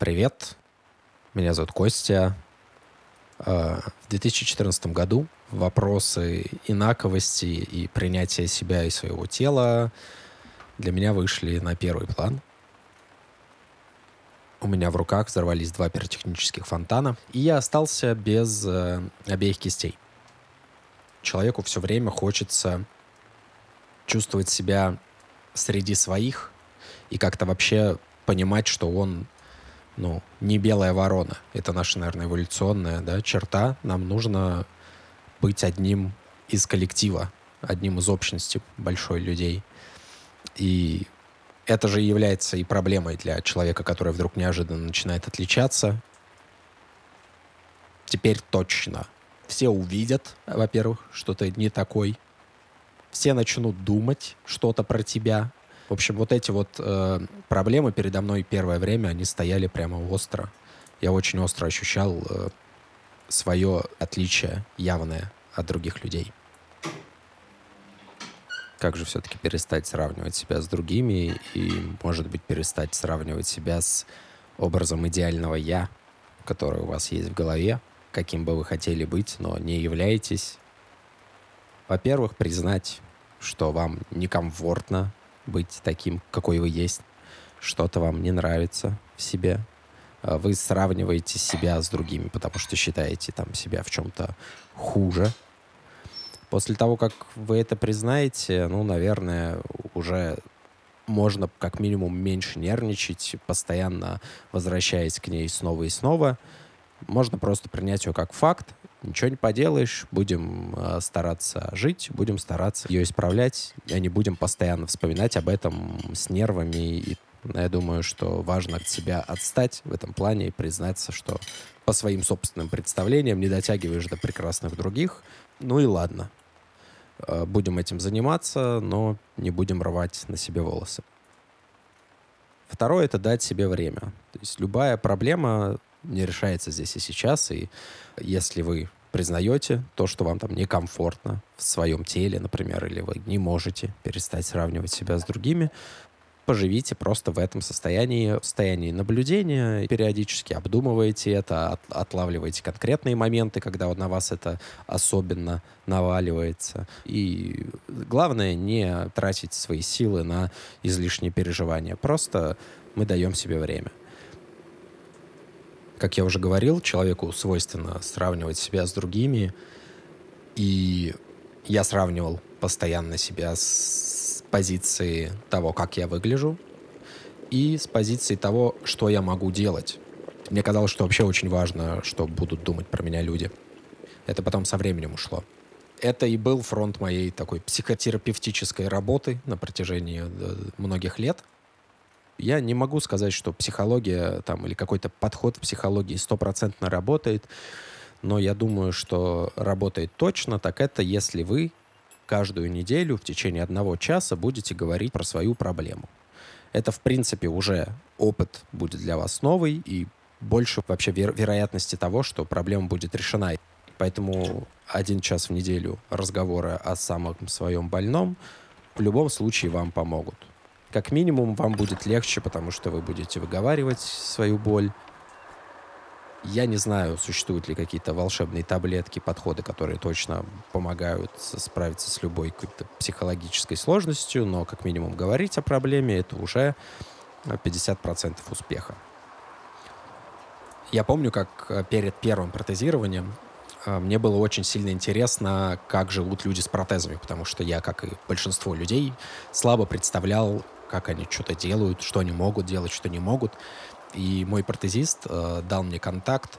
Привет, меня зовут Костя. Э, в 2014 году вопросы инаковости и принятия себя и своего тела для меня вышли на первый план. У меня в руках взорвались два пиротехнических фонтана, и я остался без э, обеих кистей. Человеку все время хочется чувствовать себя среди своих и как-то вообще понимать, что он ну, не белая ворона. Это наша, наверное, эволюционная да, черта. Нам нужно быть одним из коллектива, одним из общности большой людей. И это же является и проблемой для человека, который вдруг неожиданно начинает отличаться. Теперь точно. Все увидят, во-первых, что ты не такой. Все начнут думать что-то про тебя. В общем, вот эти вот э, проблемы передо мной первое время, они стояли прямо остро. Я очень остро ощущал э, свое отличие явное от других людей. Как же все-таки перестать сравнивать себя с другими и, может быть, перестать сравнивать себя с образом идеального «я», который у вас есть в голове, каким бы вы хотели быть, но не являетесь. Во-первых, признать, что вам некомфортно быть таким, какой вы есть. Что-то вам не нравится в себе. А вы сравниваете себя с другими, потому что считаете там себя в чем-то хуже. После того, как вы это признаете, ну, наверное, уже можно как минимум меньше нервничать, постоянно возвращаясь к ней снова и снова. Можно просто принять ее как факт Ничего не поделаешь, будем э, стараться жить, будем стараться ее исправлять, а не будем постоянно вспоминать об этом с нервами. И я думаю, что важно от себя отстать в этом плане и признаться, что по своим собственным представлениям не дотягиваешь до прекрасных других. Ну и ладно. Э, будем этим заниматься, но не будем рвать на себе волосы. Второе — это дать себе время. То есть любая проблема не решается здесь и сейчас. И если вы признаете то, что вам там некомфортно в своем теле, например, или вы не можете перестать сравнивать себя с другими, поживите просто в этом состоянии, в состоянии наблюдения, периодически обдумываете это, от, отлавливаете конкретные моменты, когда на вас это особенно наваливается. И главное не тратить свои силы на излишние переживания. Просто мы даем себе время. Как я уже говорил, человеку свойственно сравнивать себя с другими. И я сравнивал постоянно себя с позиции того, как я выгляжу, и с позиции того, что я могу делать. Мне казалось, что вообще очень важно, что будут думать про меня люди. Это потом со временем ушло. Это и был фронт моей такой психотерапевтической работы на протяжении э, многих лет — я не могу сказать, что психология там, или какой-то подход в психологии стопроцентно работает, но я думаю, что работает точно, так это если вы каждую неделю в течение одного часа будете говорить про свою проблему. Это, в принципе, уже опыт будет для вас новый и больше вообще веро- вероятности того, что проблема будет решена. Поэтому один час в неделю разговора о самом своем больном в любом случае вам помогут. Как минимум, вам будет легче, потому что вы будете выговаривать свою боль. Я не знаю, существуют ли какие-то волшебные таблетки, подходы, которые точно помогают справиться с любой какой-то психологической сложностью, но как минимум говорить о проблеме — это уже 50% успеха. Я помню, как э, перед первым протезированием э, мне было очень сильно интересно, как живут люди с протезами, потому что я, как и большинство людей, слабо представлял, как они что-то делают, что они могут делать, что не могут. И мой протезист э, дал мне контакт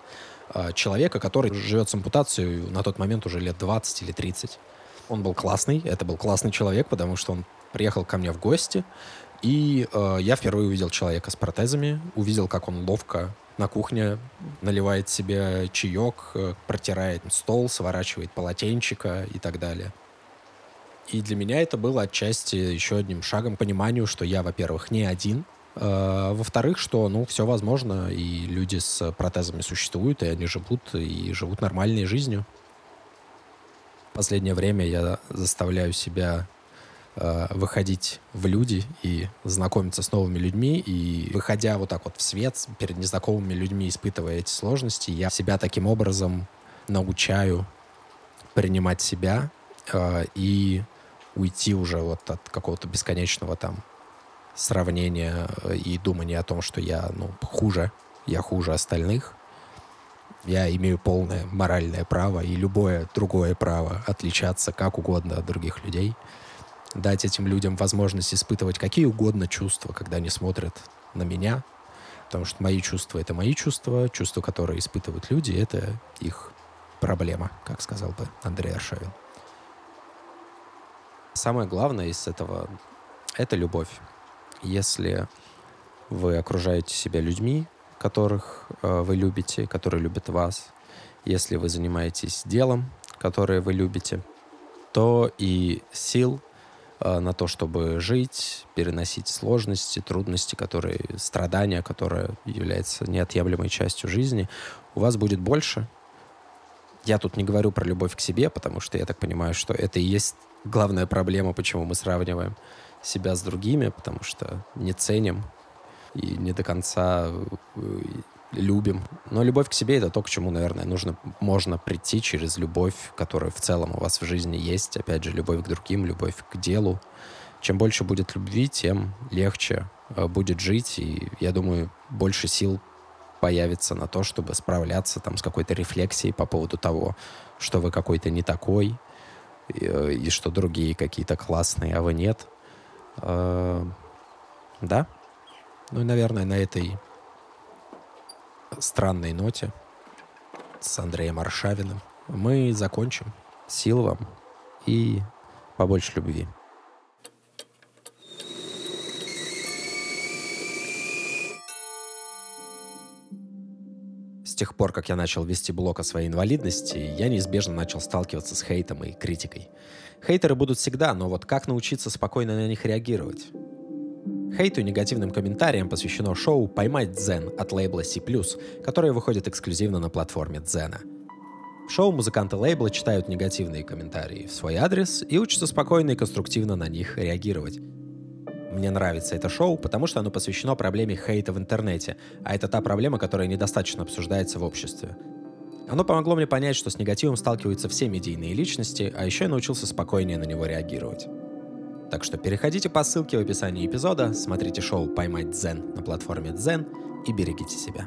э, человека, который живет с ампутацией на тот момент уже лет 20 или 30. Он был классный, это был классный человек, потому что он приехал ко мне в гости, и э, я впервые увидел человека с протезами, увидел, как он ловко на кухне наливает себе чаек, э, протирает стол, сворачивает полотенчика и так далее. И для меня это было отчасти еще одним шагом к пониманию, что я, во-первых, не один, э, во-вторых, что, ну, все возможно, и люди с протезами существуют, и они живут, и живут нормальной жизнью. Последнее время я заставляю себя э, выходить в люди и знакомиться с новыми людьми. И выходя вот так вот в свет перед незнакомыми людьми, испытывая эти сложности, я себя таким образом научаю принимать себя э, и уйти уже вот от какого-то бесконечного там сравнения э, и думания о том, что я ну, хуже, я хуже остальных. Я имею полное моральное право и любое другое право отличаться как угодно от других людей. Дать этим людям возможность испытывать какие угодно чувства, когда они смотрят на меня. Потому что мои чувства — это мои чувства, чувства, которые испытывают люди — это их проблема, как сказал бы Андрей Аршавин. Самое главное из этого — это любовь. Если вы окружаете себя людьми, которых э, вы любите, которые любят вас, если вы занимаетесь делом, которое вы любите, то и сил э, на то, чтобы жить, переносить сложности, трудности, которые, страдания, которые являются неотъемлемой частью жизни, у вас будет больше. Я тут не говорю про любовь к себе, потому что я так понимаю, что это и есть главная проблема, почему мы сравниваем себя с другими, потому что не ценим и не до конца э, любим. Но любовь к себе — это то, к чему, наверное, нужно, можно прийти через любовь, которая в целом у вас в жизни есть. Опять же, любовь к другим, любовь к делу. Чем больше будет любви, тем легче э, будет жить. И, я думаю, больше сил появится на то, чтобы справляться там с какой-то рефлексией по поводу того, что вы какой-то не такой, и, э, и что другие какие-то классные, а вы нет. Да, ну и, наверное, на этой странной ноте с Андреем Аршавиным мы закончим. Сил вам и побольше любви. Тех пор, как я начал вести блог о своей инвалидности, я неизбежно начал сталкиваться с хейтом и критикой. Хейтеры будут всегда, но вот как научиться спокойно на них реагировать? Хейту и негативным комментариям посвящено шоу «Поймать Дзен» от лейбла C+, которое выходит эксклюзивно на платформе Дзена. В шоу музыканты лейбла читают негативные комментарии в свой адрес и учатся спокойно и конструктивно на них реагировать. Мне нравится это шоу, потому что оно посвящено проблеме хейта в интернете, а это та проблема, которая недостаточно обсуждается в обществе. Оно помогло мне понять, что с негативом сталкиваются все медийные личности, а еще я научился спокойнее на него реагировать. Так что переходите по ссылке в описании эпизода, смотрите шоу «Поймать Дзен» на платформе Дзен и берегите себя.